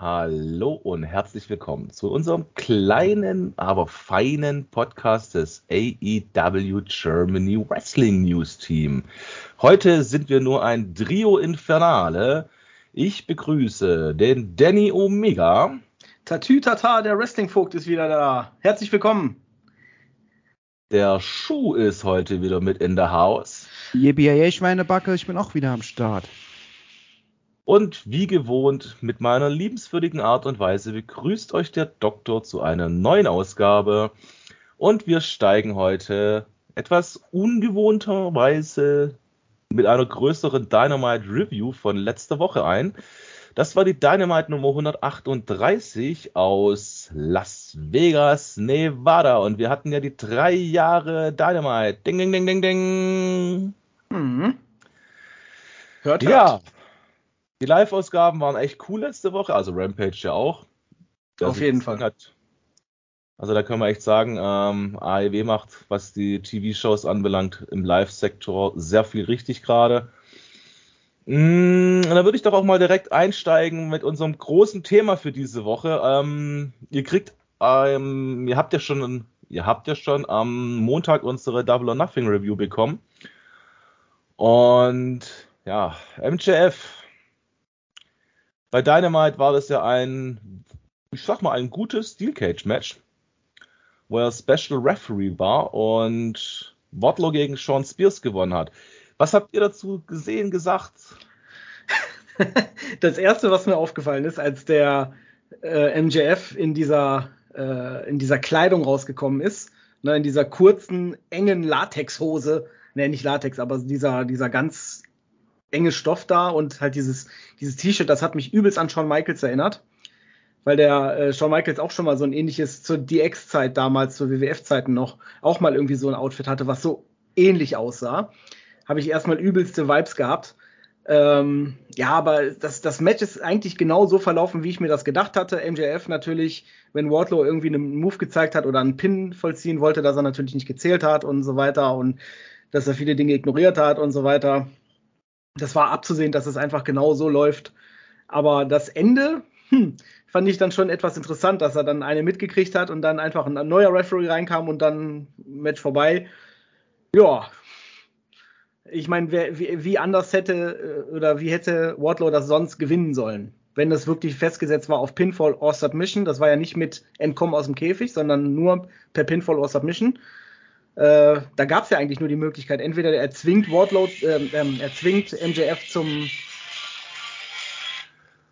Hallo und herzlich willkommen zu unserem kleinen, aber feinen Podcast des AEW Germany Wrestling News Team. Heute sind wir nur ein Trio Infernale. Ich begrüße den Danny Omega. Tatü Tata, der Wrestling-Vogt ist wieder da. Herzlich willkommen. Der Schuh ist heute wieder mit in der Haus. Yippie Schweinebacke, ich bin auch wieder am Start. Und wie gewohnt, mit meiner liebenswürdigen Art und Weise begrüßt euch der Doktor zu einer neuen Ausgabe. Und wir steigen heute etwas ungewohnterweise mit einer größeren Dynamite Review von letzter Woche ein. Das war die Dynamite Nummer 138 aus Las Vegas, Nevada. Und wir hatten ja die drei Jahre Dynamite. Ding, ding, ding, ding, ding. Mhm. Hört, hört. Die Live-Ausgaben waren echt cool letzte Woche, also Rampage ja auch. Auf jeden Fall. Hat. Also da können wir echt sagen, ähm, AEW macht, was die TV-Shows anbelangt, im Live-Sektor sehr viel richtig gerade. Mm, da würde ich doch auch mal direkt einsteigen mit unserem großen Thema für diese Woche. Ähm, ihr kriegt, ähm, ihr habt ja schon, ihr habt ja schon am Montag unsere Double or Nothing Review bekommen. Und ja, MJF bei Dynamite war das ja ein, ich sag mal, ein gutes Steel Cage Match, wo er Special Referee war und Wardlow gegen Sean Spears gewonnen hat. Was habt ihr dazu gesehen, gesagt? das erste, was mir aufgefallen ist, als der äh, MJF in dieser, äh, in dieser Kleidung rausgekommen ist, ne, in dieser kurzen, engen Latexhose, ne, nicht Latex, aber dieser, dieser ganz enge Stoff da und halt dieses, dieses T-Shirt, das hat mich übelst an Shawn Michaels erinnert. Weil der äh, Shawn Michaels auch schon mal so ein ähnliches zur DX-Zeit damals, zur WWF-Zeiten noch, auch mal irgendwie so ein Outfit hatte, was so ähnlich aussah. Habe ich erstmal übelste Vibes gehabt. Ähm, ja, aber das, das Match ist eigentlich genau so verlaufen, wie ich mir das gedacht hatte. MJF natürlich, wenn Wardlow irgendwie einen Move gezeigt hat oder einen Pin vollziehen wollte, dass er natürlich nicht gezählt hat und so weiter und dass er viele Dinge ignoriert hat und so weiter das war abzusehen, dass es einfach genau so läuft. Aber das Ende hm, fand ich dann schon etwas interessant, dass er dann eine mitgekriegt hat und dann einfach ein neuer Referee reinkam und dann Match vorbei. Ja, ich meine, wie, wie, anders hätte äh, oder wie hätte Wardlow das sonst gewinnen sollen? Wenn das wirklich festgesetzt war auf Pinfall or Submission, das war ja nicht mit Entkommen aus dem Käfig, sondern nur per Pinfall or Submission. Äh, da gab es ja eigentlich nur die Möglichkeit, entweder er zwingt Wardlow, äh, ähm, er zwingt MJF zum.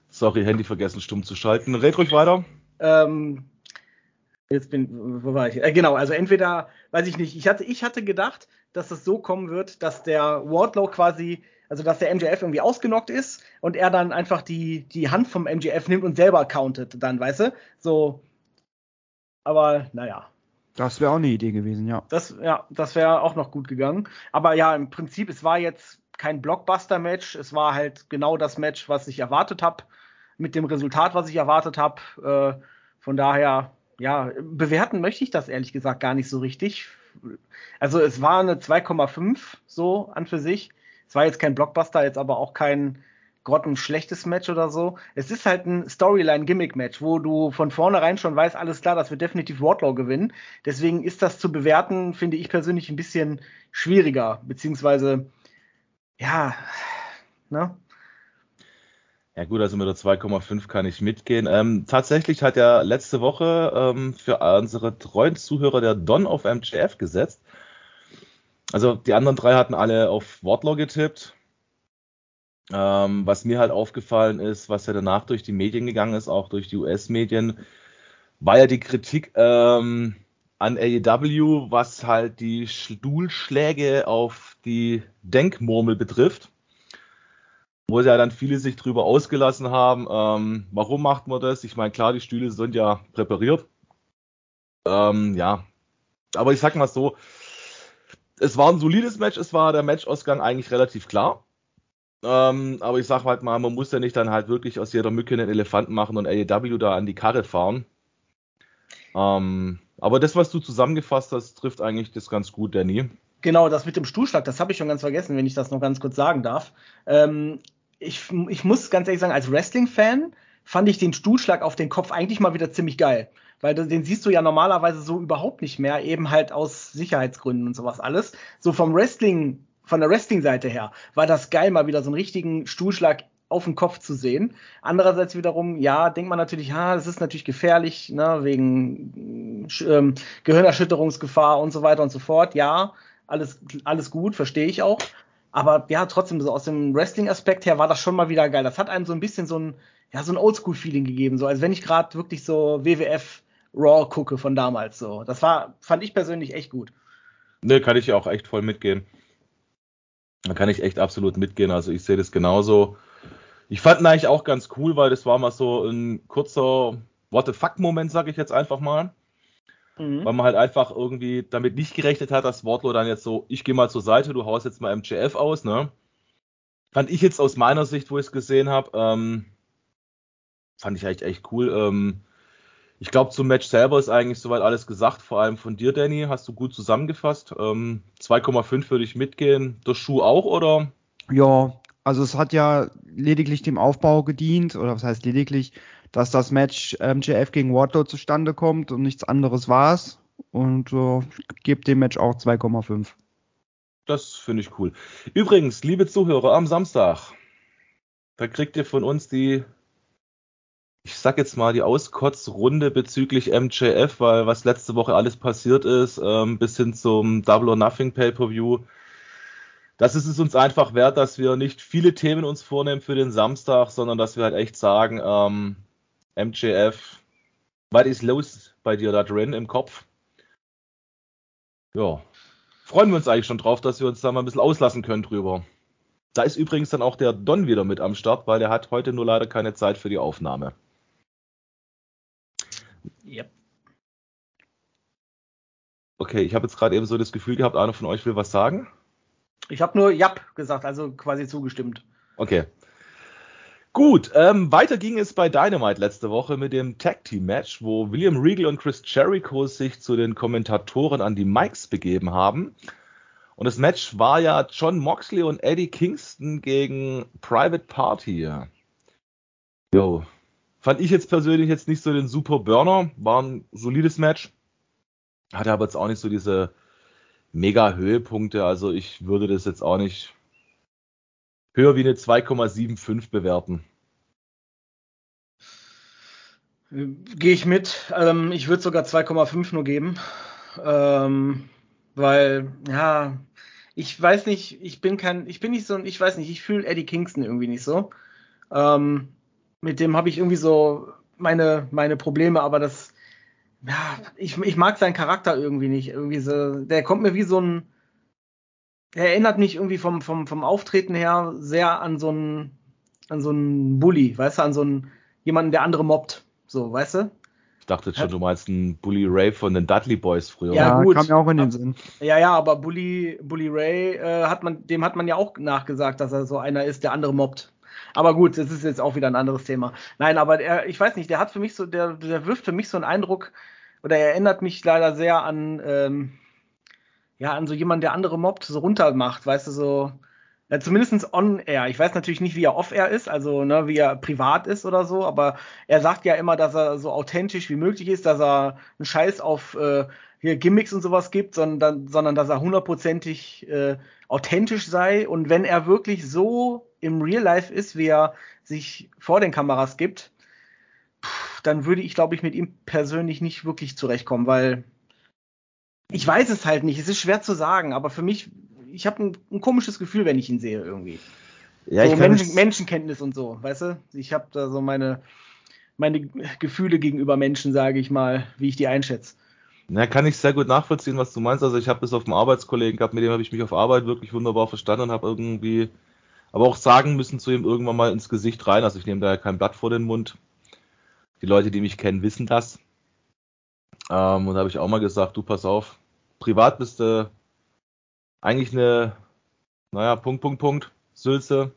Sorry, Handy vergessen, stumm zu schalten. Red ruhig weiter. Ähm, jetzt bin, wo war ich? Äh, genau, also entweder, weiß ich nicht, ich hatte, ich hatte gedacht, dass es so kommen wird, dass der Wardlow quasi, also dass der MJF irgendwie ausgenockt ist und er dann einfach die, die Hand vom MJF nimmt und selber countet, dann, weißt du? So. Aber naja, das wäre auch eine Idee gewesen, ja. Das, ja, das wäre auch noch gut gegangen. Aber ja, im Prinzip, es war jetzt kein Blockbuster-Match. Es war halt genau das Match, was ich erwartet habe, mit dem Resultat, was ich erwartet habe. Äh, von daher, ja, bewerten möchte ich das ehrlich gesagt gar nicht so richtig. Also es war eine 2,5 so an für sich. Es war jetzt kein Blockbuster, jetzt aber auch kein grottenschlechtes Match oder so. Es ist halt ein Storyline-Gimmick-Match, wo du von vornherein schon weißt, alles klar, das wird definitiv Wardlaw gewinnen. Deswegen ist das zu bewerten, finde ich persönlich ein bisschen schwieriger, beziehungsweise, ja, ne? Ja gut, also mit der 2,5 kann ich mitgehen. Ähm, tatsächlich hat ja letzte Woche ähm, für unsere treuen Zuhörer der Don auf MJF gesetzt. Also die anderen drei hatten alle auf Wardlaw getippt. Ähm, was mir halt aufgefallen ist, was ja danach durch die Medien gegangen ist, auch durch die US-Medien, war ja die Kritik ähm, an AEW, was halt die Stuhlschläge auf die Denkmurmel betrifft. Wo ja dann viele sich drüber ausgelassen haben, ähm, warum macht man das? Ich meine, klar, die Stühle sind ja präpariert. Ähm, ja, aber ich sag mal so, es war ein solides Match, es war der Matchausgang eigentlich relativ klar. Ähm, aber ich sag halt mal, man muss ja nicht dann halt wirklich aus jeder Mücke einen Elefanten machen und AEW da an die Karre fahren. Ähm, aber das, was du zusammengefasst hast, trifft eigentlich das ganz gut, Danny. Genau, das mit dem Stuhlschlag, das habe ich schon ganz vergessen, wenn ich das noch ganz kurz sagen darf. Ähm, ich, ich muss ganz ehrlich sagen, als Wrestling-Fan fand ich den Stuhlschlag auf den Kopf eigentlich mal wieder ziemlich geil. Weil den siehst du ja normalerweise so überhaupt nicht mehr, eben halt aus Sicherheitsgründen und sowas alles. So vom Wrestling, von der Wrestling-Seite her, war das geil, mal wieder so einen richtigen Stuhlschlag auf den Kopf zu sehen. Andererseits wiederum, ja, denkt man natürlich, ha, das ist natürlich gefährlich, ne, wegen ähm, Gehirnerschütterungsgefahr und so weiter und so fort. Ja, alles, alles gut, verstehe ich auch. Aber ja, trotzdem, so aus dem Wrestling-Aspekt her war das schon mal wieder geil. Das hat einem so ein bisschen so ein, ja, so ein Oldschool-Feeling gegeben, so als wenn ich gerade wirklich so WWF Raw gucke von damals. So, das war, fand ich persönlich echt gut. Ne, kann ich ja auch echt voll mitgehen. Da kann ich echt absolut mitgehen. Also ich sehe das genauso. Ich fand ihn eigentlich auch ganz cool, weil das war mal so ein kurzer What the fuck-Moment, sage ich jetzt einfach mal. Mhm. Weil man halt einfach irgendwie damit nicht gerechnet hat, dass Wardlow dann jetzt so, ich gehe mal zur Seite, du haust jetzt mal MJF aus, ne? Fand ich jetzt aus meiner Sicht, wo ich es gesehen habe, ähm, fand ich eigentlich echt cool. Ähm, ich glaube, zum Match selber ist eigentlich soweit alles gesagt, vor allem von dir, Danny, hast du gut zusammengefasst. Ähm, 2,5 würde ich mitgehen. Der Schuh auch, oder? Ja, also es hat ja lediglich dem Aufbau gedient, oder was heißt lediglich, dass das Match MJF gegen Wardlow zustande kommt und nichts anderes war es. Und äh, gebe dem Match auch 2,5. Das finde ich cool. Übrigens, liebe Zuhörer, am Samstag, da kriegt ihr von uns die, ich sag jetzt mal, die Auskotzrunde bezüglich MJF, weil was letzte Woche alles passiert ist, ähm, bis hin zum Double or Nothing Pay-Per-View das ist es uns einfach wert, dass wir nicht viele Themen uns vornehmen für den Samstag, sondern dass wir halt echt sagen, ähm, MJF, was ist los bei dir da drin im Kopf? Ja, freuen wir uns eigentlich schon drauf, dass wir uns da mal ein bisschen auslassen können drüber. Da ist übrigens dann auch der Don wieder mit am Start, weil der hat heute nur leider keine Zeit für die Aufnahme. Yep. Okay, ich habe jetzt gerade eben so das Gefühl gehabt, einer von euch will was sagen. Ich habe nur Jap gesagt, also quasi zugestimmt. Okay. Gut, ähm, weiter ging es bei Dynamite letzte Woche mit dem Tag Team Match, wo William Regal und Chris Jericho sich zu den Kommentatoren an die Mics begeben haben. Und das Match war ja John Moxley und Eddie Kingston gegen Private Party. Jo. Fand ich jetzt persönlich jetzt nicht so den super Burner. War ein solides Match. Hatte aber jetzt auch nicht so diese mega Höhepunkte. Also ich würde das jetzt auch nicht höher wie eine 2,75 bewerten. Gehe ich mit. Ähm, ich würde sogar 2,5 nur geben. Ähm, weil, ja, ich weiß nicht, ich bin kein, ich bin nicht so, ich weiß nicht, ich fühle Eddie Kingston irgendwie nicht so. Ähm, mit dem habe ich irgendwie so meine, meine Probleme, aber das, ja, ich, ich mag seinen Charakter irgendwie nicht. Irgendwie so, der kommt mir wie so ein, er erinnert mich irgendwie vom, vom, vom Auftreten her sehr an so einen, an so einen Bully, weißt du, an so einen, jemanden, der andere mobbt. So, weißt du? Ich dachte schon, du meinst einen Bully Ray von den Dudley Boys früher. Ja, ja gut. kam ja auch in den Sinn. Ja, ja, aber Bully, Bully Ray, äh, hat man, dem hat man ja auch nachgesagt, dass er so einer ist, der andere mobbt. Aber gut, das ist jetzt auch wieder ein anderes Thema. Nein, aber er, ich weiß nicht, der hat für mich so, der, der wirft für mich so einen Eindruck, oder er erinnert mich leider sehr an, ähm, ja, an so jemanden, der andere mobbt, so runter macht, weißt du, so, ja, zumindest on-air. Ich weiß natürlich nicht, wie er off-air ist, also ne, wie er privat ist oder so, aber er sagt ja immer, dass er so authentisch wie möglich ist, dass er einen Scheiß auf äh, hier Gimmicks und sowas gibt, sondern, sondern dass er hundertprozentig äh, authentisch sei. Und wenn er wirklich so im Real Life ist, wie er sich vor den Kameras gibt, dann würde ich, glaube ich, mit ihm persönlich nicht wirklich zurechtkommen, weil ich weiß es halt nicht. Es ist schwer zu sagen, aber für mich, ich habe ein, ein, komisches Gefühl, wenn ich ihn sehe irgendwie. Ja, so ich Menschen, Menschenkenntnis und so, weißt du? Ich habe da so meine, meine Gefühle gegenüber Menschen, sage ich mal, wie ich die einschätze. Na, kann ich sehr gut nachvollziehen, was du meinst. Also ich habe das auf dem Arbeitskollegen gehabt, mit dem habe ich mich auf Arbeit wirklich wunderbar verstanden und habe irgendwie, aber auch sagen müssen zu ihm irgendwann mal ins Gesicht rein. Also ich nehme da ja kein Blatt vor den Mund. Die Leute, die mich kennen, wissen das. Ähm, und da habe ich auch mal gesagt, du pass auf, privat bist du eigentlich eine, naja, Punkt, Punkt, Punkt, Sülze.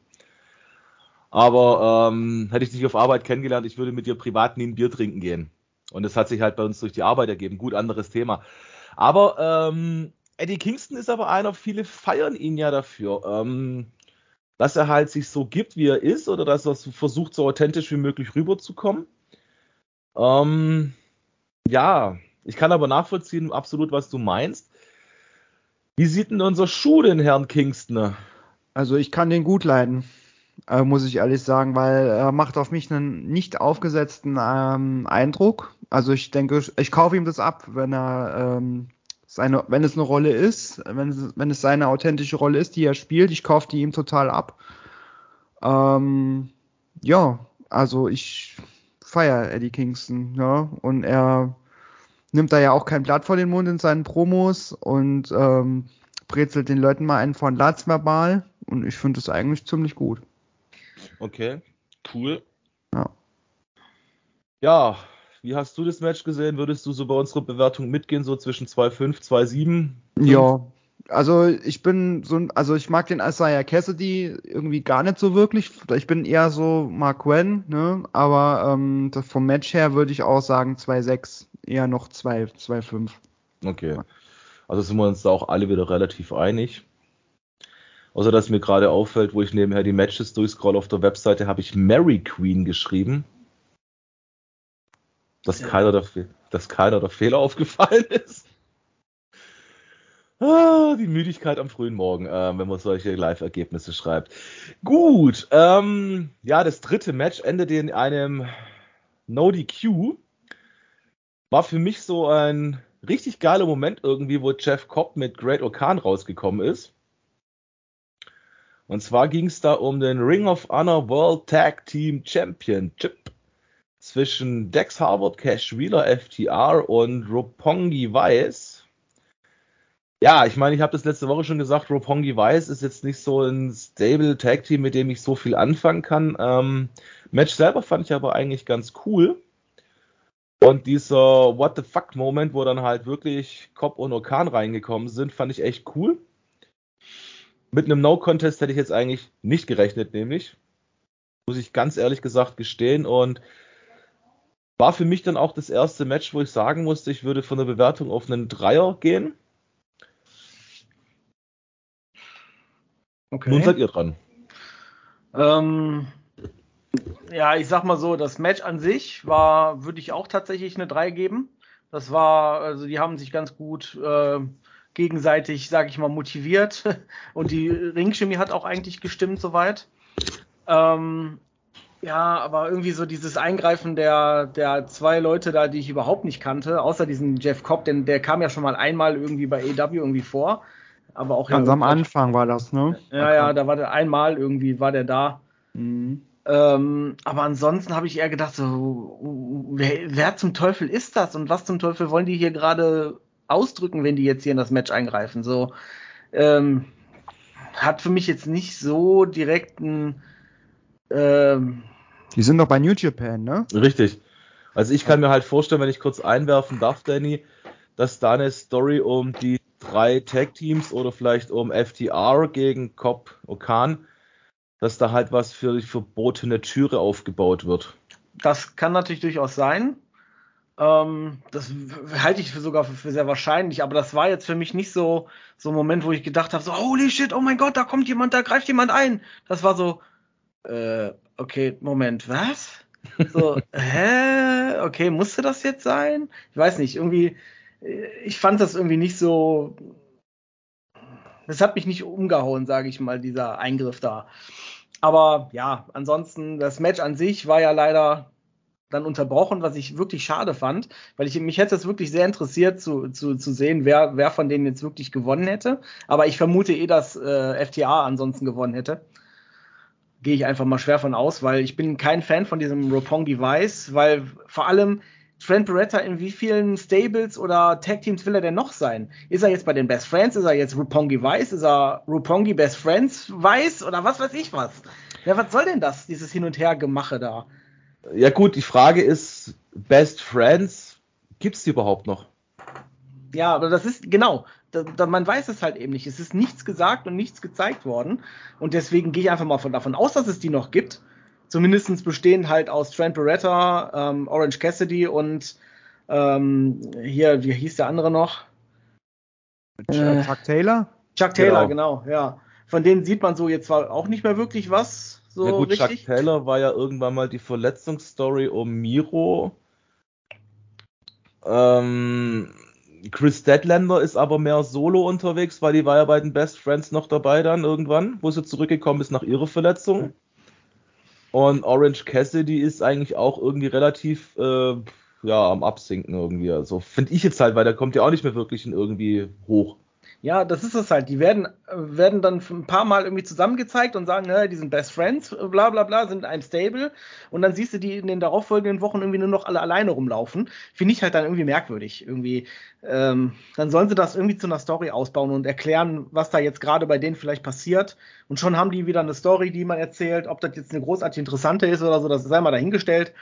Aber ähm, hätte ich dich auf Arbeit kennengelernt, ich würde mit dir privat nie ein Bier trinken gehen. Und das hat sich halt bei uns durch die Arbeit ergeben. Gut, anderes Thema. Aber ähm, Eddie Kingston ist aber einer, viele feiern ihn ja dafür. Ähm, dass er halt sich so gibt, wie er ist, oder dass er versucht, so authentisch wie möglich rüberzukommen. Ähm, ja, ich kann aber nachvollziehen, absolut, was du meinst. Wie sieht denn unser Schuh den Herrn Kingston? Also ich kann den gut leiden, äh, muss ich ehrlich sagen, weil er macht auf mich einen nicht aufgesetzten ähm, Eindruck. Also ich denke, ich kaufe ihm das ab, wenn er ähm, seine, wenn es eine Rolle ist, wenn es, wenn es seine authentische Rolle ist, die er spielt, ich kaufe die ihm total ab. Ähm, ja, also ich feiere Eddie Kingston, ja, und er nimmt da ja auch kein Blatt vor den Mund in seinen Promos und ähm, brezelt den Leuten mal einen von Latz verbal und ich finde das eigentlich ziemlich gut. Okay, cool. Ja. Ja, wie hast du das Match gesehen? Würdest du so bei unserer Bewertung mitgehen, so zwischen 2,5, 2,7? Ja, also ich bin so, also ich mag den Isaiah Cassidy irgendwie gar nicht so wirklich. Ich bin eher so Mark Wen, ne? Aber ähm, vom Match her würde ich auch sagen 2,6, eher noch 2, 2,5. Okay. Also sind wir uns da auch alle wieder relativ einig. Außer dass mir gerade auffällt, wo ich nebenher die Matches durchscroll auf der Webseite, habe ich Mary Queen geschrieben. Dass, ja. keiner, der, dass keiner der Fehler aufgefallen ist. Ah, die Müdigkeit am frühen Morgen, äh, wenn man solche Live-Ergebnisse schreibt. Gut, ähm, ja, das dritte Match endete in einem No DQ. War für mich so ein richtig geiler Moment irgendwie, wo Jeff Cobb mit Great Okan rausgekommen ist. Und zwar ging es da um den Ring of Honor World Tag Team Championship zwischen Dex Harvard, Cash Wheeler, FTR und Roppongi Weiss. Ja, ich meine, ich habe das letzte Woche schon gesagt, Roppongi Weiss ist jetzt nicht so ein stable Tag Team, mit dem ich so viel anfangen kann. Ähm, Match selber fand ich aber eigentlich ganz cool. Und dieser What the fuck Moment, wo dann halt wirklich Cobb und Okan reingekommen sind, fand ich echt cool. Mit einem No-Contest hätte ich jetzt eigentlich nicht gerechnet, nämlich. Muss ich ganz ehrlich gesagt gestehen. Und war für mich dann auch das erste Match, wo ich sagen musste, ich würde von der Bewertung auf einen Dreier gehen. Okay. Nun seid ihr dran. Ähm, ja, ich sag mal so, das Match an sich war, würde ich auch tatsächlich eine 3 geben. Das war, also die haben sich ganz gut äh, gegenseitig, sag ich mal, motiviert und die Ringchemie hat auch eigentlich gestimmt soweit. Ähm, ja, aber irgendwie so dieses Eingreifen der, der zwei Leute da, die ich überhaupt nicht kannte, außer diesen Jeff Cobb, denn der kam ja schon mal einmal irgendwie bei AW irgendwie vor. Aber auch Ganz am Anfang war das, ne? Ja, ja, da war der einmal irgendwie, war der da. Mhm. Ähm, aber ansonsten habe ich eher gedacht, so, wer, wer, zum Teufel ist das und was zum Teufel wollen die hier gerade ausdrücken, wenn die jetzt hier in das Match eingreifen? So, ähm, hat für mich jetzt nicht so direkt ein. Ähm, die sind doch bei New Japan, ne? Richtig. Also ich kann mir halt vorstellen, wenn ich kurz einwerfen darf, Danny, dass da eine Story um die drei Tag-Teams oder vielleicht um FTR gegen Cobb Okan, dass da halt was für die verbotene Türe aufgebaut wird. Das kann natürlich durchaus sein. Ähm, das halte ich für sogar für, für, sehr wahrscheinlich, aber das war jetzt für mich nicht so, so ein Moment, wo ich gedacht habe, so, holy shit, oh mein Gott, da kommt jemand, da greift jemand ein. Das war so, äh, okay, Moment, was? So, hä? Okay, musste das jetzt sein? Ich weiß nicht, irgendwie, ich fand das irgendwie nicht so. Das hat mich nicht umgehauen, sage ich mal, dieser Eingriff da. Aber ja, ansonsten, das Match an sich war ja leider dann unterbrochen, was ich wirklich schade fand, weil ich mich hätte es wirklich sehr interessiert zu, zu, zu sehen, wer, wer von denen jetzt wirklich gewonnen hätte. Aber ich vermute eh, dass äh, FTA ansonsten gewonnen hätte. Gehe ich einfach mal schwer von aus, weil ich bin kein Fan von diesem Roppongi Vice, weil vor allem Trent Beretta in wie vielen Stables oder Tag Teams will er denn noch sein? Ist er jetzt bei den Best Friends? Ist er jetzt Rupongi Weiß? Ist er Rupongi Best Friends Weiß? Oder was weiß ich was? Ja, was soll denn das, dieses Hin- und Her-Gemache da? Ja gut, die Frage ist, Best Friends, gibt's die überhaupt noch? Ja, aber das ist, genau, da, da, man weiß es halt eben nicht. Es ist nichts gesagt und nichts gezeigt worden. Und deswegen gehe ich einfach mal von, davon aus, dass es die noch gibt zumindest bestehen halt aus Trent Beretta, ähm, Orange Cassidy und ähm, hier, wie hieß der andere noch? Äh, Chuck Taylor? Chuck Taylor, genau, genau ja. von denen sieht man so jetzt zwar auch nicht mehr wirklich was. So ja gut, richtig. Chuck Taylor war ja irgendwann mal die Verletzungsstory um Miro. Ähm, Chris Deadlander ist aber mehr solo unterwegs, weil die war ja bei den Best Friends noch dabei dann irgendwann, wo sie zurückgekommen ist nach ihrer Verletzung. Und Orange Cassidy ist eigentlich auch irgendwie relativ äh, ja am Absinken irgendwie. Also finde ich jetzt halt, weil der kommt ja auch nicht mehr wirklich in irgendwie hoch. Ja, das ist es halt. Die werden, werden dann ein paar Mal irgendwie zusammengezeigt und sagen, die sind Best Friends, bla bla bla, sind ein Stable. Und dann siehst du die in den darauffolgenden Wochen irgendwie nur noch alle alleine rumlaufen. Finde ich halt dann irgendwie merkwürdig. Irgendwie, ähm, dann sollen sie das irgendwie zu einer Story ausbauen und erklären, was da jetzt gerade bei denen vielleicht passiert. Und schon haben die wieder eine Story, die man erzählt. Ob das jetzt eine großartig interessante ist oder so, das sei mal dahingestellt.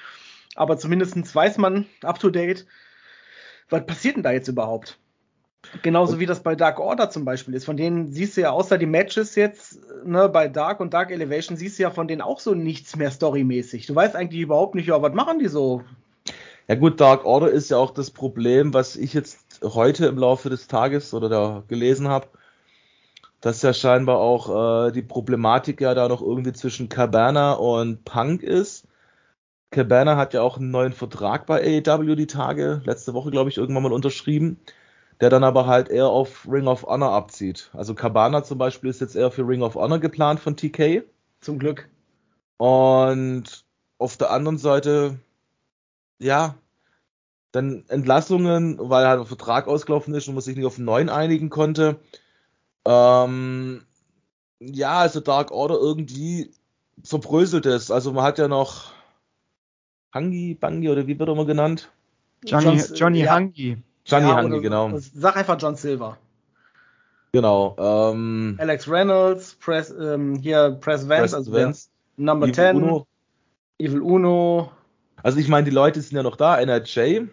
Aber zumindestens weiß man up to date, was passiert denn da jetzt überhaupt? Genauso wie das bei Dark Order zum Beispiel ist. Von denen siehst du ja außer die Matches jetzt, ne, bei Dark und Dark Elevation siehst du ja von denen auch so nichts mehr storymäßig. Du weißt eigentlich überhaupt nicht, ja, was machen die so? Ja gut, Dark Order ist ja auch das Problem, was ich jetzt heute im Laufe des Tages oder da gelesen habe, dass ja scheinbar auch äh, die Problematik ja da noch irgendwie zwischen Cabana und Punk ist. Cabana hat ja auch einen neuen Vertrag bei AEW die Tage, letzte Woche glaube ich irgendwann mal unterschrieben der dann aber halt eher auf Ring of Honor abzieht. Also Cabana zum Beispiel ist jetzt eher für Ring of Honor geplant von TK. Zum Glück. Und auf der anderen Seite, ja, dann Entlassungen, weil halt ein Vertrag ausgelaufen ist und man sich nicht auf einen neuen einigen konnte. Ähm, ja, also Dark Order irgendwie zerbröselt es. Also man hat ja noch Hangi, Bangi oder wie wird er mal genannt? Johnny, Johnny ja. Hangi. Johnny ja, Hangi, genau. Sag einfach John Silver. Genau. Ähm, Alex Reynolds, Press, ähm, hier Press Vance, Press also Vance, Number Evil 10, Uno. Evil Uno, Also ich meine, die Leute sind ja noch da, NRJ.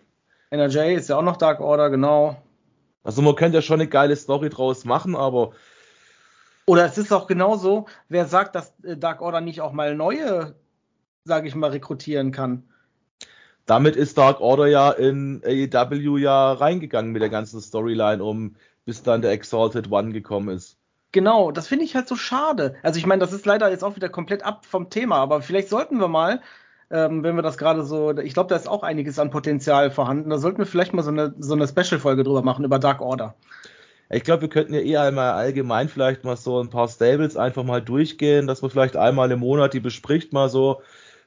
NRJ ist ja auch noch Dark Order, genau. Also man könnte ja schon eine geile Story draus machen, aber Oder es ist auch genauso, wer sagt, dass äh, Dark Order nicht auch mal neue, sage ich mal, rekrutieren kann. Damit ist Dark Order ja in AEW ja reingegangen mit der ganzen Storyline, um bis dann der Exalted One gekommen ist. Genau, das finde ich halt so schade. Also ich meine, das ist leider jetzt auch wieder komplett ab vom Thema, aber vielleicht sollten wir mal, ähm, wenn wir das gerade so, ich glaube, da ist auch einiges an Potenzial vorhanden, da sollten wir vielleicht mal so eine, so eine Special-Folge drüber machen, über Dark Order. Ich glaube, wir könnten ja eher einmal allgemein vielleicht mal so ein paar Stables einfach mal durchgehen, dass man vielleicht einmal im Monat die bespricht, mal so,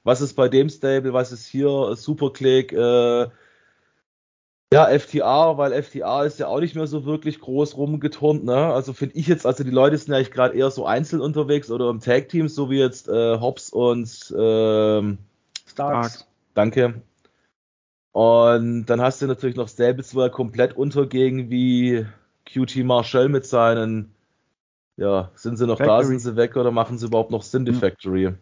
was ist bei dem Stable, was ist hier, Superclick, äh, ja, FTA, weil FTA ist ja auch nicht mehr so wirklich groß rumgeturnt, ne? Also finde ich jetzt, also die Leute sind ja gerade eher so einzeln unterwegs oder im Tag-Team, so wie jetzt äh, Hobbs und ähm, Starks. Danke. Und dann hast du natürlich noch Stables, wo er komplett untergehen, wie QT Marshall mit seinen, ja, sind sie noch da, Factory. sind sie weg oder machen sie überhaupt noch Sinn, die Ja. Factory?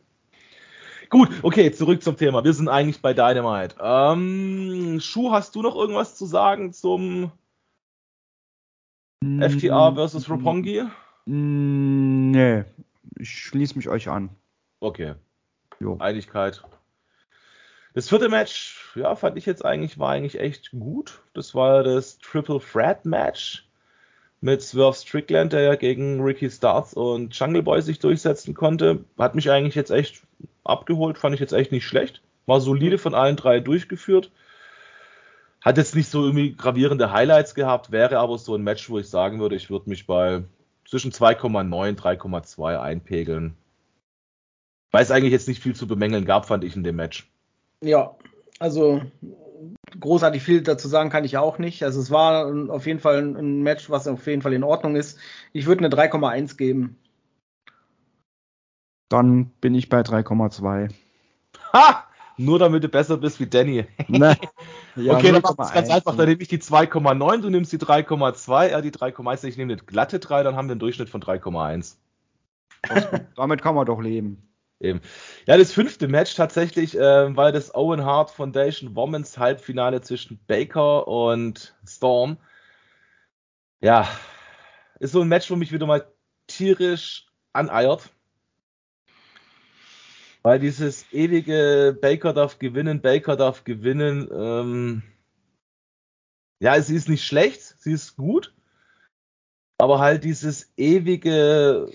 Gut, okay, zurück zum Thema. Wir sind eigentlich bei Dynamite. Ähm, Schuh, hast du noch irgendwas zu sagen zum Mm, FTA versus Roppongi? Mm, Nee, ich schließe mich euch an. Okay, Jo. Einigkeit. Das vierte Match, ja, fand ich jetzt eigentlich, war eigentlich echt gut. Das war das Triple Threat Match mit Swerve Strickland, der ja gegen Ricky Starks und Jungle Boy sich durchsetzen konnte. Hat mich eigentlich jetzt echt abgeholt, fand ich jetzt echt nicht schlecht. War solide von allen drei durchgeführt. Hat jetzt nicht so irgendwie gravierende Highlights gehabt, wäre aber so ein Match, wo ich sagen würde, ich würde mich bei zwischen 2,9, 3,2 einpegeln. Weil es eigentlich jetzt nicht viel zu bemängeln gab, fand ich in dem Match. Ja, also großartig viel dazu sagen kann ich auch nicht. Also es war auf jeden Fall ein, Match, was auf jeden Fall in Ordnung ist. Ich würde eine 3,1 geben. Dann bin ich bei 3,2. Ha! Nur damit du besser bist wie Danny. Ne? Ja, okay, dann machen wir es 0,1. ganz einfach. Dann nehme ich die 2,9, du nimmst die 3,2, er die 3,1, ich nehme eine glatte 3, dann haben wir einen Durchschnitt von 3,1. Damit kann man doch leben. Eben. Ja, das fünfte Match tatsächlich äh, war das Owen Hart Foundation Women's Halbfinale zwischen Baker und Storm. Ja, ist so ein Match, wo mich wieder mal tierisch aneiert. Weil dieses ewige Baker darf gewinnen, Baker darf gewinnen. Ähm, ja, sie ist nicht schlecht, sie ist gut. Aber halt dieses ewige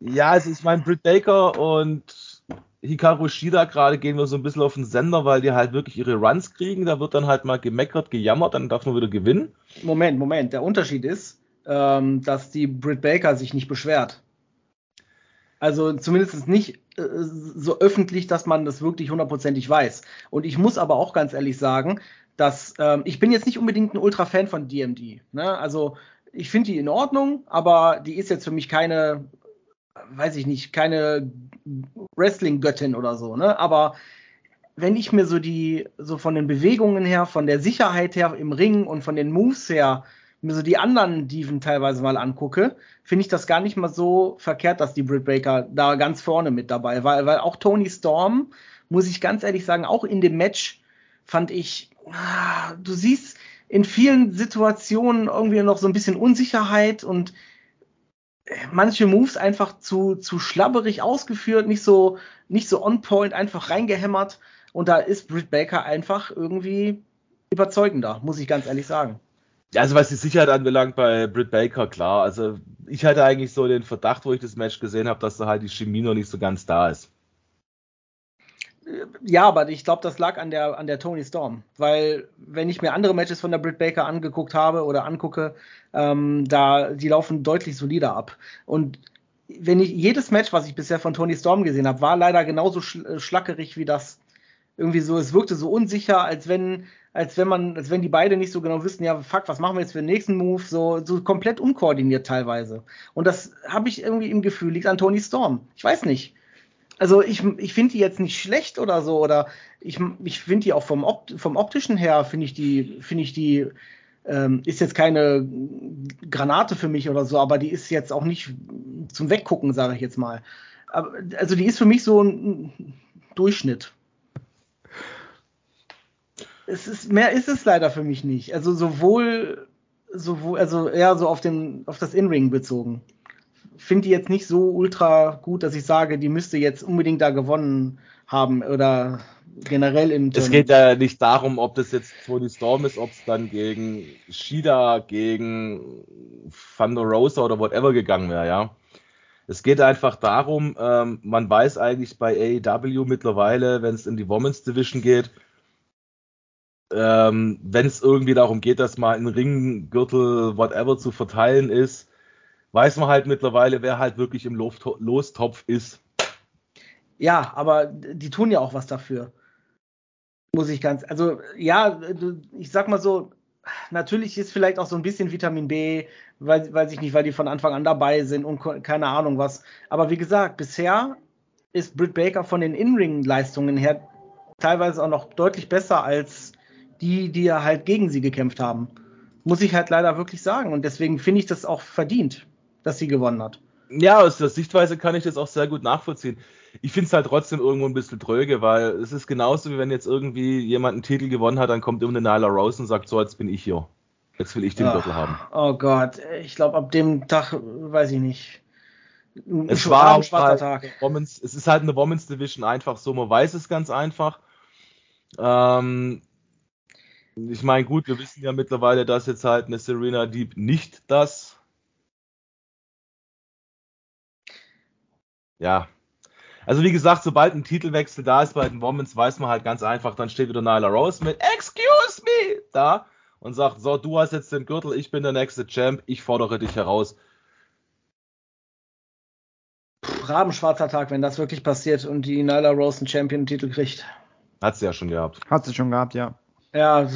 Ja, also ich meine, Britt Baker und Hikaru Shida gerade gehen wir so ein bisschen auf den Sender, weil die halt wirklich ihre Runs kriegen. Da wird dann halt mal gemeckert, gejammert, dann darf man wieder gewinnen. Moment, Moment. Der Unterschied ist, ähm, dass die Britt Baker sich nicht beschwert. Also zumindest nicht äh, so öffentlich, dass man das wirklich hundertprozentig weiß. Und ich muss aber auch ganz ehrlich sagen, dass ähm, ich bin jetzt nicht unbedingt ein Ultra-Fan von DMD. Ne? Also ich finde die in Ordnung, aber die ist jetzt für mich keine, weiß ich nicht, keine Wrestling-Göttin oder so. Ne? Aber wenn ich mir so die, so von den Bewegungen her, von der Sicherheit her im Ring und von den Moves her mir so die anderen Diven teilweise mal angucke, finde ich das gar nicht mal so verkehrt, dass die Britt Baker da ganz vorne mit dabei war, weil auch Tony Storm, muss ich ganz ehrlich sagen, auch in dem Match fand ich, ah, du siehst in vielen Situationen irgendwie noch so ein bisschen Unsicherheit und manche Moves einfach zu, zu schlabberig ausgeführt, nicht so, nicht so on point, einfach reingehämmert. Und da ist Britt Baker einfach irgendwie überzeugender, muss ich ganz ehrlich sagen. Ja, also was die Sicherheit anbelangt bei Britt Baker, klar. Also ich hatte eigentlich so den Verdacht, wo ich das Match gesehen habe, dass da halt die Chemie noch nicht so ganz da ist. Ja, aber ich glaube, das lag an der, an der Tony Storm. Weil, wenn ich mir andere Matches von der Britt Baker angeguckt habe oder angucke, ähm, da, die laufen deutlich solider ab. Und wenn ich, jedes Match, was ich bisher von Tony Storm gesehen habe, war leider genauso schl schlackerig wie das. Irgendwie so, es wirkte so unsicher, als wenn als wenn man, als wenn die beide nicht so genau wissen, ja, fuck, was machen wir jetzt für den nächsten Move, so, so komplett unkoordiniert teilweise. Und das habe ich irgendwie im Gefühl, liegt an Tony Storm. Ich weiß nicht. Also ich, ich finde die jetzt nicht schlecht oder so, oder ich, ich finde die auch vom, Opt vom optischen her, finde ich die, finde ich die, ähm, ist jetzt keine Granate für mich oder so, aber die ist jetzt auch nicht zum Weggucken, sage ich jetzt mal. Aber, also die ist für mich so ein Durchschnitt es ist, mehr ist es leider für mich nicht. Also sowohl, sowohl, also eher so auf den, auf das In-Ring bezogen. Finde die jetzt nicht so ultra gut, dass ich sage, die müsste jetzt unbedingt da gewonnen haben oder generell im Es geht ja nicht darum, ob das jetzt Tony Storm ist, ob es dann gegen Shida, gegen Thunder Rosa oder whatever gegangen wäre, ja. Es geht einfach darum, ähm, man weiß eigentlich bei AEW mittlerweile, wenn es in die Women's Division geht, ähm, wenn es irgendwie darum geht, dass mal ein Ringgürtel, whatever zu verteilen ist, weiß man halt mittlerweile, wer halt wirklich im Lostopf ist. Ja, aber die tun ja auch was dafür. Muss ich ganz, also ja, ich sag mal so, natürlich ist vielleicht auch so ein bisschen Vitamin B, weil, weiß ich nicht, weil die von Anfang an dabei sind und keine Ahnung was. Aber wie gesagt, bisher ist Britt Baker von den In-Ring-Leistungen her teilweise auch noch deutlich besser als die, die ja halt gegen sie gekämpft haben. Muss ich halt leider wirklich sagen. Und deswegen finde ich das auch verdient, dass sie gewonnen hat. Ja, aus der Sichtweise kann ich das auch sehr gut nachvollziehen. Ich finde es halt trotzdem irgendwo ein bisschen tröge, weil es ist genauso wie wenn jetzt irgendwie jemand einen Titel gewonnen hat, dann kommt irgendeine Nyla Rose und sagt, so, jetzt bin ich hier. Jetzt will ich den Gürtel haben. Oh Gott, ich glaube, ab dem Tag, weiß ich nicht. Es war ein schwarzer Tag. Women's, es ist halt eine Women's Division einfach so, man weiß es ganz einfach. Ähm, ich meine, gut, wir wissen ja mittlerweile, dass jetzt halt eine Serena Deep nicht das. Ja. Also wie gesagt, sobald ein Titelwechsel da ist bei den Womens, weiß man halt ganz einfach, dann steht wieder Nyla Rose mit Excuse me da und sagt, so, du hast jetzt den Gürtel, ich bin der nächste Champ, ich fordere dich heraus. Rabenschwarzer Tag, wenn das wirklich passiert und die Nyla Rose einen Champion-Titel kriegt. Hat sie ja schon gehabt. Hat sie schon gehabt, ja. Ja,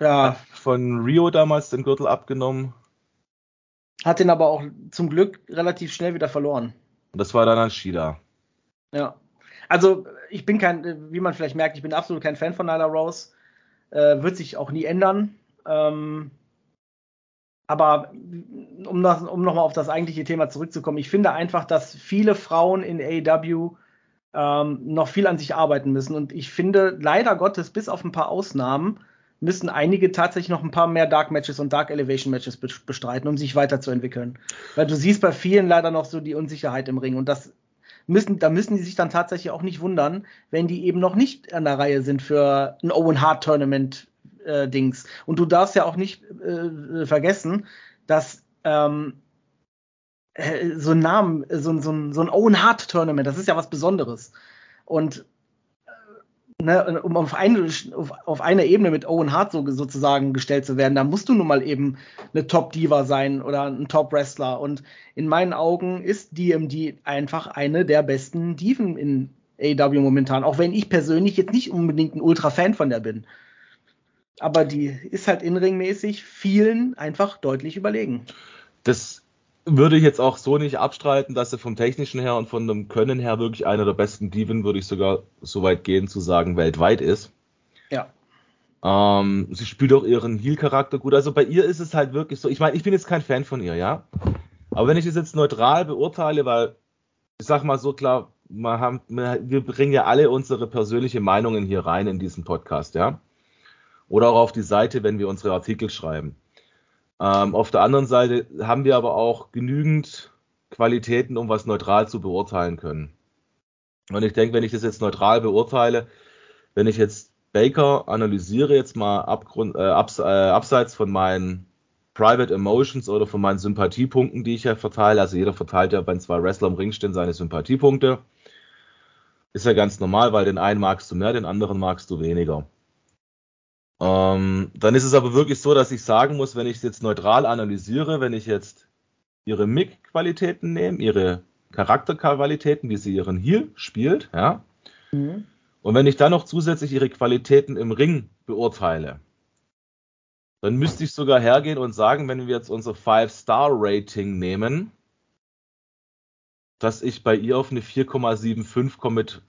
ja. Von Rio damals den Gürtel abgenommen. Hat den aber auch zum Glück relativ schnell wieder verloren. Und das war dann an Shida. Ja. Also, ich bin kein, wie man vielleicht merkt, ich bin absolut kein Fan von Nyla Rose. Äh, wird sich auch nie ändern. Ähm, aber um, um nochmal auf das eigentliche Thema zurückzukommen, ich finde einfach, dass viele Frauen in AEW ähm, noch viel an sich arbeiten müssen. Und ich finde, leider Gottes, bis auf ein paar Ausnahmen, müssen einige tatsächlich noch ein paar mehr Dark Matches und Dark Elevation Matches bestreiten, um sich weiterzuentwickeln. Weil du siehst bei vielen leider noch so die Unsicherheit im Ring und das müssen, da müssen die sich dann tatsächlich auch nicht wundern, wenn die eben noch nicht an der Reihe sind für ein Owen Hart Tournament äh, Dings. Und du darfst ja auch nicht äh, vergessen, dass ähm, äh, so einen Namen, so, so, so ein Owen Hart Tournament, das ist ja was Besonderes. Und ne, um auf eine, auf, auf eine Ebene mit Owen Hart so, sozusagen gestellt zu werden, da musst du nun mal eben eine Top-Diva sein oder ein Top-Wrestler. Und in meinen Augen ist DMD einfach eine der besten Diven in AEW momentan, auch wenn ich persönlich jetzt nicht unbedingt ein Ultra-Fan von der bin. Aber die ist halt inringmäßig vielen einfach deutlich überlegen. Das würde ich jetzt auch so nicht abstreiten, dass sie vom technischen her und von dem Können her wirklich einer der besten Diven, würde ich sogar so weit gehen zu sagen, weltweit ist. Ja. Ähm, sie spielt auch ihren Heal-Charakter gut. Also bei ihr ist es halt wirklich so. Ich meine, ich bin jetzt kein Fan von ihr, ja. Aber wenn ich das jetzt neutral beurteile, weil ich sag mal so klar, wir, haben, wir bringen ja alle unsere persönliche Meinungen hier rein in diesen Podcast, ja. Oder auch auf die Seite, wenn wir unsere Artikel schreiben. Ähm, auf der anderen Seite haben wir aber auch genügend Qualitäten, um was neutral zu beurteilen können. Und ich denke, wenn ich das jetzt neutral beurteile, wenn ich jetzt Baker analysiere, jetzt mal abgrund, äh, abs, äh, abseits von meinen Private Emotions oder von meinen Sympathiepunkten, die ich ja verteile, also jeder verteilt ja, wenn zwei Wrestler im Ring stehen, seine Sympathiepunkte. Ist ja ganz normal, weil den einen magst du mehr, den anderen magst du weniger. Ähm, dann ist es aber wirklich so, dass ich sagen muss, wenn ich es jetzt neutral analysiere, wenn ich jetzt ihre Mic-Qualitäten nehme, ihre Charakterqualitäten, wie sie ihren Heal spielt, ja, mhm. und wenn ich dann noch zusätzlich ihre Qualitäten im Ring beurteile, dann müsste ich sogar hergehen und sagen, wenn wir jetzt unser 5-Star-Rating nehmen, dass ich bei ihr auf eine 4,75 komme mit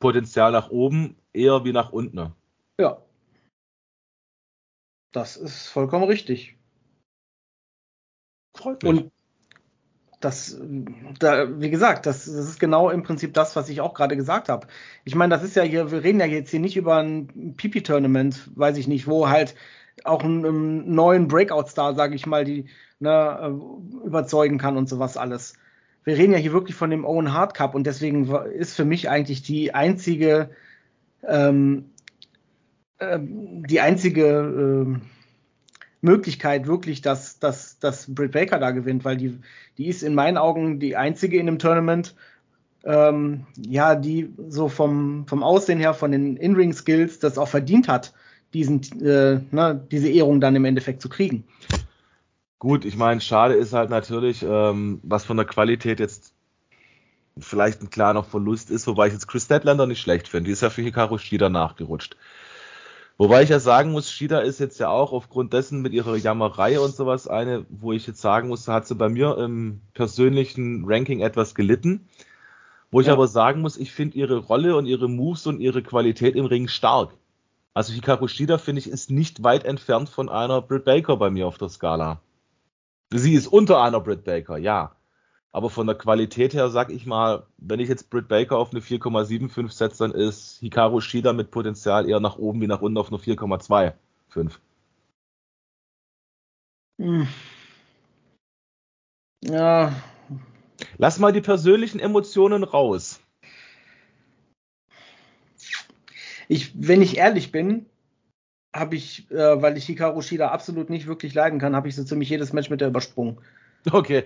Potenzial nach oben, eher wie nach unten. Ja, das ist vollkommen richtig. Freut mich. Und das, da, wie gesagt, das, das, ist genau im Prinzip das, was ich auch gerade gesagt habe. Ich meine, das ist ja hier, wir reden ja jetzt hier nicht über ein Pipi-Tournament, weiß ich nicht, wo halt auch einen, neuen Breakout-Star, sage ich mal, die ne, äh, überzeugen kann und sowas alles. Wir reden ja hier wirklich von dem Owen Hard Cup und deswegen ist für mich eigentlich die einzige ähm, ähm, die einzige äh, Möglichkeit wirklich, dass, dass, dass Britt Baker da gewinnt, weil die, die ist in meinen Augen die einzige in dem Tournament, ähm, ja, die so vom, vom Aussehen her, von den In-Ring-Skills das auch verdient hat, diesen, äh, ne, diese Ehrung dann im Endeffekt zu kriegen. Gut, ich meine, schade ist halt natürlich, ähm, was von der Qualität jetzt vielleicht ein kleiner Verlust ist, wobei ich jetzt Chris Statlander nicht schlecht finde. Die ist ja für Hikaru Shida nachgerutscht. Wobei ich ja sagen muss, Shida ist jetzt ja auch aufgrund dessen mit ihrer Jammerei und sowas eine, wo ich jetzt sagen muss, hat sie bei mir im persönlichen Ranking etwas gelitten. Wo ich ja. aber sagen muss, ich finde ihre Rolle und ihre Moves und ihre Qualität im Ring stark. Also Hikaru Shida, finde ich, ist nicht weit entfernt von einer Britt Baker bei mir auf der Skala. Sie ist unter einer Britt Baker, ja. Aber von der Qualität her, sag ich mal, wenn ich jetzt Britt Baker auf eine 4,75 setze, dann ist Hikaru Shida mit Potenzial eher nach oben wie nach unten auf eine 4,25. Hm. Ja. Lass mal die persönlichen Emotionen raus. Ich, wenn ich ehrlich bin, habe ich, äh, weil ich Hikaru Shida absolut nicht wirklich leiden kann, habe ich so ziemlich jedes Match mit der übersprungen. Okay,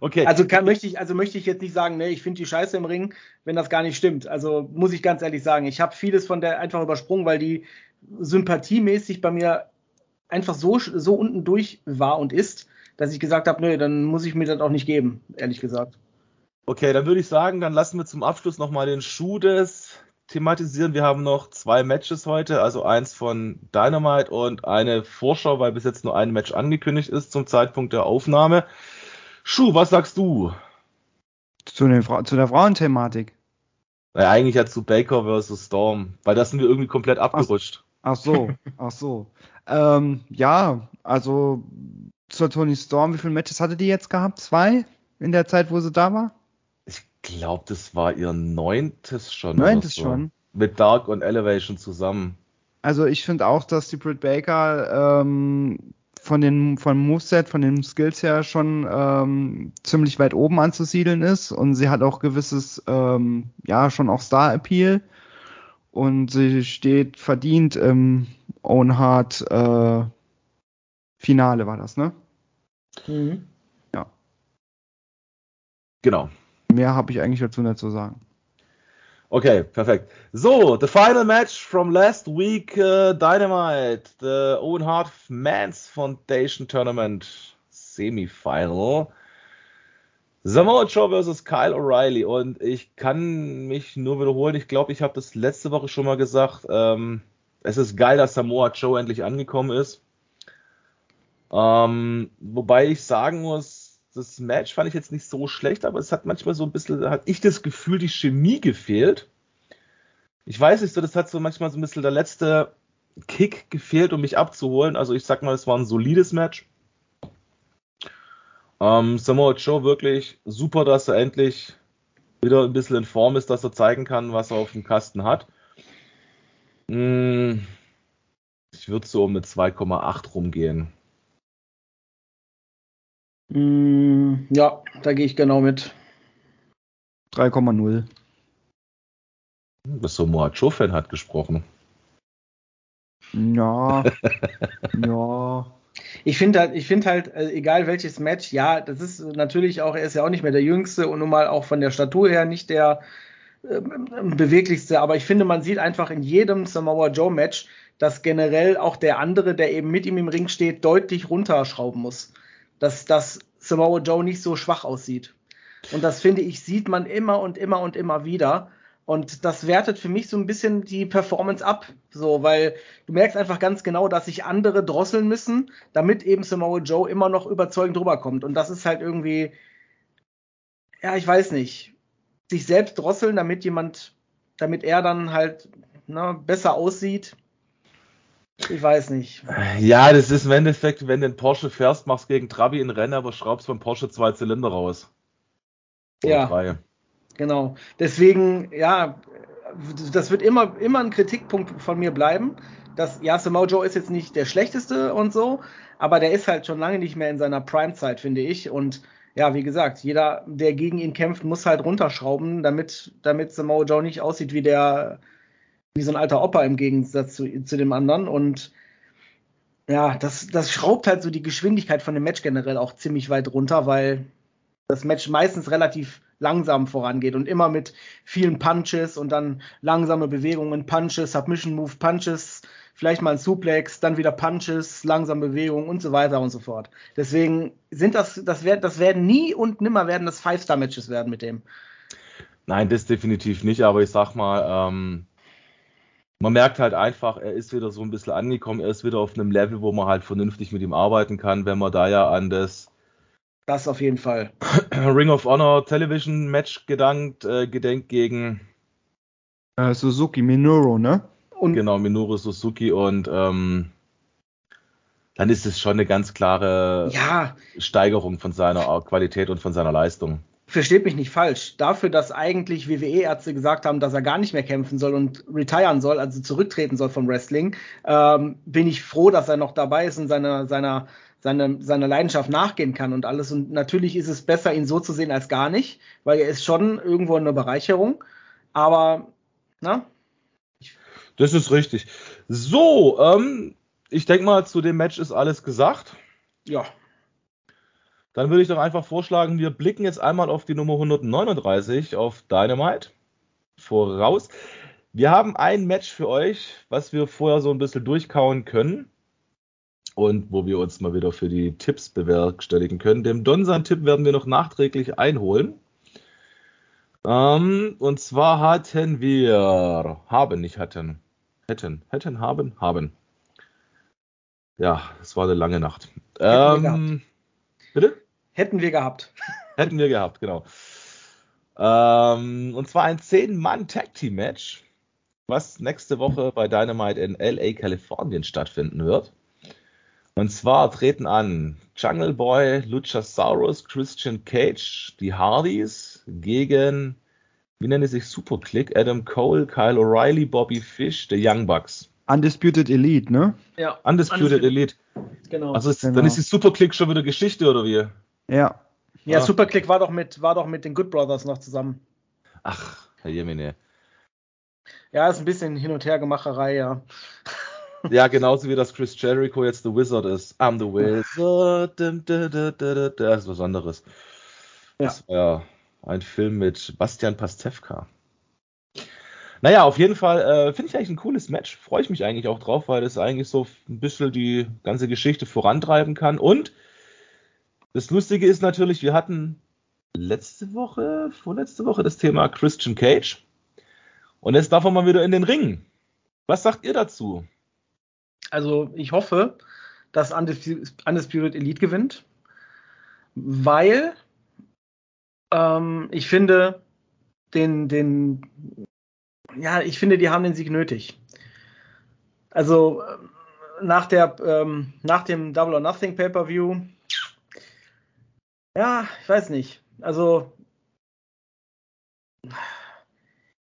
Okay. Also kann, möchte ich, also möchte ich jetzt nicht sagen, ne, ich finde die Scheiße im Ring, wenn das gar nicht stimmt. Also muss ich ganz ehrlich sagen, ich habe vieles von der einfach übersprungen, weil die sympathiemäßig bei mir einfach so, so unten durch war und ist, dass ich gesagt habe, nö, dann muss ich mir das auch nicht geben, ehrlich gesagt. Okay, dann würde ich sagen, dann lassen wir zum Abschluss nochmal den Schuh des thematisieren. Wir haben noch zwei Matches heute, also eins von Dynamite und eine Vorschau, weil bis jetzt nur ein Match angekündigt ist zum Zeitpunkt der Aufnahme. Schuh, was sagst du? Zu, den Fra zu der Frauenthematik. Naja, eigentlich ja zu Baker versus Storm, weil das sind wir irgendwie komplett abgerutscht. Ach, ach so, ach so. ähm, ja, also zur Tony Storm, wie viele Matches hatte die jetzt gehabt? Zwei in der Zeit, wo sie da war? Ich glaube, das war ihr neuntes schon. Neuntes so. schon. Mit Dark und Elevation zusammen. Also ich finde auch, dass die Britt Baker ähm, von den von Moveset, von den Skills her schon ähm, ziemlich weit oben anzusiedeln ist und sie hat auch gewisses, ähm, ja, schon auch Star-Appeal und sie steht verdient im Own Heart äh, Finale war das, ne? Mhm. Ja. Genau. Mehr habe ich eigentlich dazu nicht zu sagen. Okay, perfekt. So, the final match from last week uh, Dynamite, the Owen Hart Men's Foundation Tournament Semifinal. Samoa Joe versus Kyle O'Reilly und ich kann mich nur wiederholen. Ich glaube, ich habe das letzte Woche schon mal gesagt. Ähm, es ist geil, dass Samoa Joe endlich angekommen ist. Ähm, wobei ich sagen muss, das Match fand ich jetzt nicht so schlecht, aber es hat manchmal so ein bisschen, hat ich das Gefühl, die Chemie gefehlt. Ich weiß nicht so, das hat so manchmal so ein bisschen der letzte Kick gefehlt, um mich abzuholen. Also ich sag mal, es war ein solides Match. Ähm, Samoa Joe wirklich super, dass er endlich wieder ein bisschen in Form ist, dass er zeigen kann, was er auf dem Kasten hat. Hm, ich würde so mit 2,8 rumgehen. Mm, ja, da gehe ich genau mit. 3,0. Das Samoa Joe-Fan hat gesprochen. Ja. ja. Ich finde halt, ich finde halt, äh, egal welches Match, ja, das ist natürlich auch, er ist ja auch nicht mehr der Jüngste und nun mal auch von der Statur her nicht der äh, beweglichste, aber ich finde, man sieht einfach in jedem Samoa Joe Match, dass generell auch der andere, der eben mit ihm im Ring steht, deutlich runterschrauben muss. Dass, dass Samoa Joe nicht so schwach aussieht. Und das finde ich, sieht man immer und immer und immer wieder. Und das wertet für mich so ein bisschen die Performance ab. So, weil du merkst einfach ganz genau, dass sich andere drosseln müssen, damit eben Samoa Joe immer noch überzeugend rüberkommt. Und das ist halt irgendwie, ja, ich weiß nicht, sich selbst drosseln, damit jemand, damit er dann halt ne, besser aussieht. Ich weiß nicht. Ja, das ist im Endeffekt, wenn du einen Porsche fährst, machst gegen Trabi ein Rennen, aber schraubst vom Porsche zwei Zylinder raus. Oder ja. Drei. Genau. Deswegen, ja, das wird immer, immer ein Kritikpunkt von mir bleiben. Dass, ja, Samoa Joe ist jetzt nicht der schlechteste und so, aber der ist halt schon lange nicht mehr in seiner Prime-Zeit, finde ich. Und ja, wie gesagt, jeder, der gegen ihn kämpft, muss halt runterschrauben, damit, damit Samoa Joe nicht aussieht wie der, wie so ein alter Opa im Gegensatz zu, zu dem anderen. Und ja, das, das schraubt halt so die Geschwindigkeit von dem Match generell auch ziemlich weit runter, weil das Match meistens relativ langsam vorangeht und immer mit vielen Punches und dann langsame Bewegungen, Punches, Submission Move, Punches, vielleicht mal ein Suplex, dann wieder Punches, langsame Bewegungen und so weiter und so fort. Deswegen sind das, das, werd, das werden nie und nimmer werden das Five-Star-Matches werden mit dem. Nein, das definitiv nicht, aber ich sag mal, ähm, man merkt halt einfach, er ist wieder so ein bisschen angekommen, er ist wieder auf einem Level, wo man halt vernünftig mit ihm arbeiten kann, wenn man da ja an das das auf jeden Fall. Ring of Honor Television Match gedankt, äh, gedenkt gegen äh, Suzuki Minoru, ne? Und genau, Minoru Suzuki und ähm, dann ist es schon eine ganz klare ja. Steigerung von seiner Qualität und von seiner Leistung. Versteht mich nicht falsch. Dafür, dass eigentlich WWE-Ärzte gesagt haben, dass er gar nicht mehr kämpfen soll und retiren soll, also zurücktreten soll vom Wrestling, ähm, bin ich froh, dass er noch dabei ist und seiner, seiner seine, seiner Leidenschaft nachgehen kann und alles. Und natürlich ist es besser, ihn so zu sehen als gar nicht, weil er ist schon irgendwo eine Bereicherung. Aber, na? Das ist richtig. So, ähm, ich denke mal, zu dem Match ist alles gesagt. Ja. Dann würde ich doch einfach vorschlagen, wir blicken jetzt einmal auf die Nummer 139 auf Dynamite voraus. Wir haben ein Match für euch, was wir vorher so ein bisschen durchkauen können und wo wir uns mal wieder für die Tipps bewerkstelligen können. Dem Donsan-Tipp werden wir noch nachträglich einholen. Ähm, und zwar hatten wir, haben, nicht hatten, hätten, hätten, haben, haben. Ja, es war eine lange Nacht. Ähm, bitte? Hätten wir gehabt. Hätten wir gehabt, genau. Ähm, und zwar ein 10-Mann-Tag-Team-Match, was nächste Woche bei Dynamite in LA, Kalifornien stattfinden wird. Und zwar treten an Jungle Boy, Luchasaurus, Christian Cage, die Hardys gegen, wie nennen sie sich, Superclick, Adam Cole, Kyle O'Reilly, Bobby Fish, The Young Bucks. Undisputed Elite, ne? Ja. Undisputed, Undisputed. Elite. Genau. Also ist, genau. dann ist die Superclick schon wieder Geschichte, oder wie? Ja. Ja. Superclick war doch mit, war doch mit den Good Brothers noch zusammen. Ach, Herr Jemine. Ja, ist ein bisschen Hin- und Hergemacherei, ja. Ja, genauso wie das Chris Jericho jetzt The Wizard ist. I'm the Wizard. Das ist was anderes. Ja. Das war ja Ein Film mit Bastian Pastewka. Naja, auf jeden Fall äh, finde ich eigentlich ein cooles Match. Freue ich mich eigentlich auch drauf, weil das eigentlich so ein bisschen die ganze Geschichte vorantreiben kann. Und das Lustige ist natürlich, wir hatten letzte Woche, vorletzte Woche das Thema Christian Cage. Und jetzt darf er mal wieder in den Ring. Was sagt ihr dazu? Also ich hoffe, dass Undisputed Elite gewinnt, weil ähm, ich finde, den, den, ja, ich finde, die haben den Sieg nötig. Also nach der, ähm, nach dem Double or Nothing Pay-per-View, ja, ich weiß nicht. Also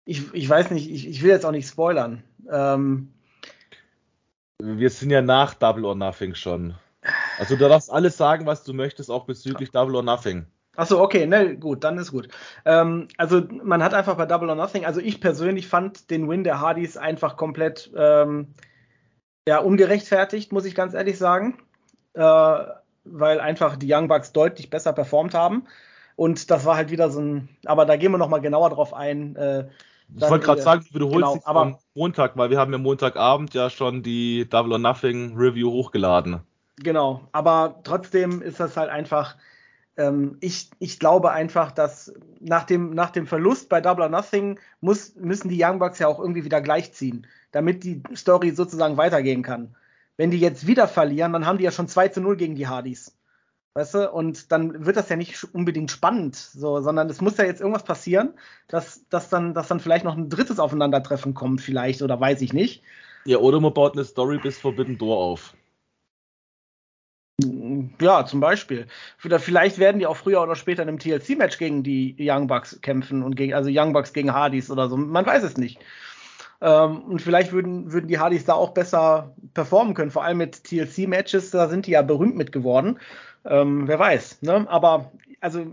ich, ich weiß nicht, ich, ich will jetzt auch nicht spoilern. Ähm, wir sind ja nach Double or Nothing schon. Also du darfst alles sagen, was du möchtest, auch bezüglich Double or Nothing. Achso, okay, ne, gut, dann ist gut. Ähm, also man hat einfach bei Double or Nothing, also ich persönlich fand den Win der Hardys einfach komplett ähm, ja, ungerechtfertigt, muss ich ganz ehrlich sagen. Äh, weil einfach die Young Bucks deutlich besser performt haben. Und das war halt wieder so ein, aber da gehen wir nochmal genauer drauf ein. Äh, ich wollte gerade sagen, du wiederholst genau, aber, am Montag, weil wir haben ja Montagabend ja schon die Double or Nothing Review hochgeladen. Genau, aber trotzdem ist das halt einfach, ähm, ich, ich glaube einfach, dass nach dem, nach dem Verlust bei Double or Nothing muss, müssen die Young Bucks ja auch irgendwie wieder gleichziehen, damit die Story sozusagen weitergehen kann. Wenn die jetzt wieder verlieren, dann haben die ja schon 2 zu 0 gegen die Hardys. Weißt du? Und dann wird das ja nicht unbedingt spannend, so, sondern es muss ja jetzt irgendwas passieren, dass, dass, dann, dass dann vielleicht noch ein drittes Aufeinandertreffen kommt, vielleicht, oder weiß ich nicht. Ja, oder man baut eine Story bis Forbidden Door auf. Ja, zum Beispiel. Vielleicht werden die auch früher oder später in einem TLC-Match gegen die Young Bucks kämpfen und gegen, also Young Bucks gegen Hardys oder so. Man weiß es nicht. Ähm, und vielleicht würden, würden die Hardys da auch besser performen können, vor allem mit TLC-Matches, da sind die ja berühmt mit geworden. Ähm, wer weiß, ne? Aber also,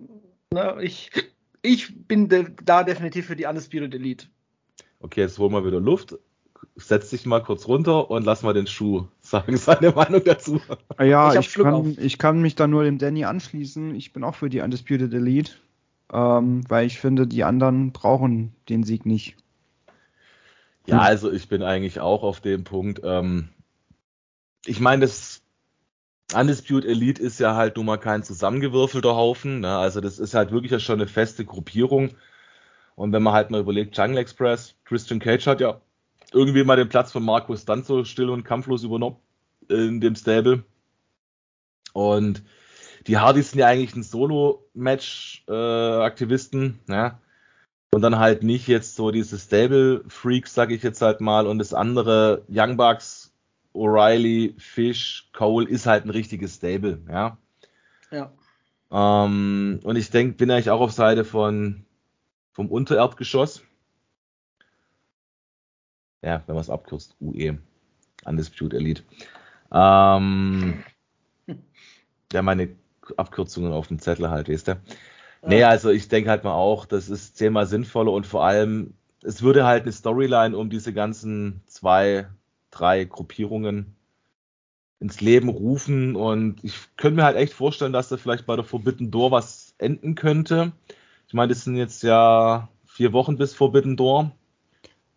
ne, ich, ich bin de da definitiv für die Undisputed Elite. Okay, jetzt holen wir wieder Luft. Setz dich mal kurz runter und lass mal den Schuh sagen, seine Meinung dazu. Ja, ich, ich kann, ich kann mich da nur dem Danny anschließen. Ich bin auch für die Undisputed Elite, ähm, weil ich finde, die anderen brauchen den Sieg nicht. Ja, also ich bin eigentlich auch auf dem Punkt. Ähm, ich meine, das Undisputed Elite ist ja halt nun mal kein zusammengewürfelter Haufen. Ne? Also das ist halt wirklich schon eine feste Gruppierung. Und wenn man halt mal überlegt, Jungle Express, Christian Cage hat ja irgendwie mal den Platz von Markus dann so still und kampflos übernommen in dem Stable. Und die Hardys sind ja eigentlich ein Solo-Match-Aktivisten. Äh, ja? und dann halt nicht jetzt so diese Stable Freaks, sag ich jetzt halt mal, und das andere Young Bucks, O'Reilly, Fish, Cole ist halt ein richtiges Stable, ja. Ja. Ähm, und ich denke, bin eigentlich auch auf Seite von vom Untererdgeschoss. Ja, wenn man es abkürzt, UE, Undisputed Elite. Ähm, ja, meine Abkürzungen auf dem Zettel halt, weißt du. Nee, also ich denke halt mal auch, das ist zehnmal sinnvoller und vor allem, es würde halt eine Storyline um diese ganzen zwei, drei Gruppierungen ins Leben rufen und ich könnte mir halt echt vorstellen, dass da vielleicht bei der Forbidden Door was enden könnte. Ich meine, das sind jetzt ja vier Wochen bis Forbidden Door.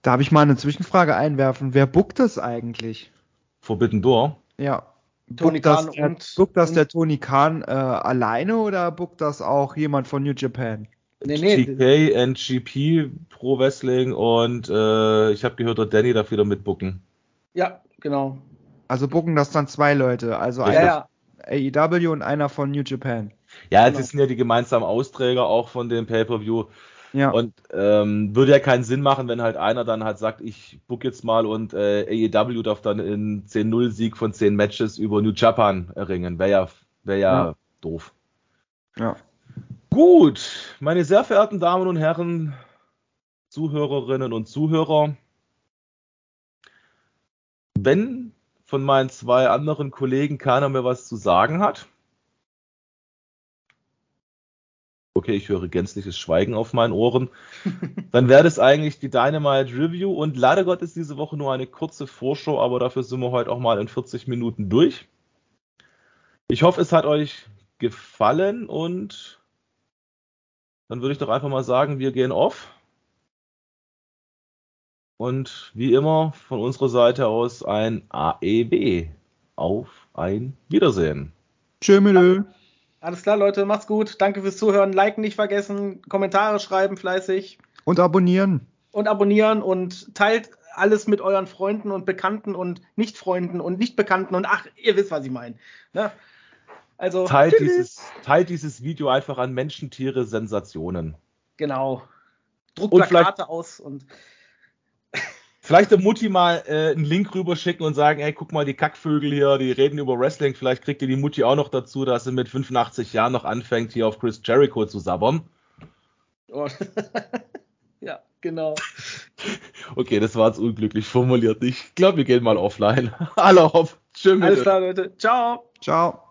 Da habe ich mal eine Zwischenfrage einwerfen. Wer bookt das eigentlich? Forbidden Door? Ja. Tony Khan das, und. Bookt das der Tony Khan äh, alleine oder bookt das auch jemand von New Japan? Nee, nee. TK, NGP, Pro Wrestling und äh, ich habe gehört, der Danny darf wieder mitbooken. Ja, genau. Also booken das dann zwei Leute, also ja, einer ja. AEW und einer von New Japan. Ja, genau. das sind ja die gemeinsamen Austräger auch von dem Pay-Per-View. Ja. Und ähm, würde ja keinen Sinn machen, wenn halt einer dann halt sagt, ich book jetzt mal und äh, AEW darf dann in 10-0-Sieg von 10 Matches über New Japan erringen. Wäre ja, wär ja, ja doof. Ja. Gut, meine sehr verehrten Damen und Herren, Zuhörerinnen und Zuhörer, wenn von meinen zwei anderen Kollegen keiner mehr was zu sagen hat, okay, ich höre gänzliches Schweigen auf meinen Ohren, dann wäre das eigentlich die Dynamite Review und leider Gott ist diese Woche nur eine kurze Vorschau, aber dafür sind wir heute auch mal in 40 Minuten durch. Ich hoffe, es hat euch gefallen und dann würde ich doch einfach mal sagen, wir gehen off. Und wie immer von unserer Seite aus ein AEB. Auf ein Wiedersehen. Tschö, Alles klar, Leute, macht's gut. Danke fürs Zuhören. Liken nicht vergessen, Kommentare schreiben fleißig. Und abonnieren. Und abonnieren und teilt alles mit euren Freunden und Bekannten und Nicht-Freunden und Nicht-Bekannten und ach, ihr wisst, was ich meine. Ne? Also, teilt dieses, teilt dieses Video einfach an Menschen, Tiere, Sensationen. Genau. Druckt Plakate aus und Vielleicht der Mutti mal äh, einen Link rüberschicken und sagen, ey, guck mal, die Kackvögel hier, die reden über Wrestling. Vielleicht kriegt ihr die Mutti auch noch dazu, dass sie mit 85 Jahren noch anfängt, hier auf Chris Jericho zu sabbern. Oh. ja, genau. Okay, das war jetzt unglücklich formuliert. Ich glaube, wir gehen mal offline. Hallo, hopp. Schön. Alles klar, Leute. Ciao. Ciao.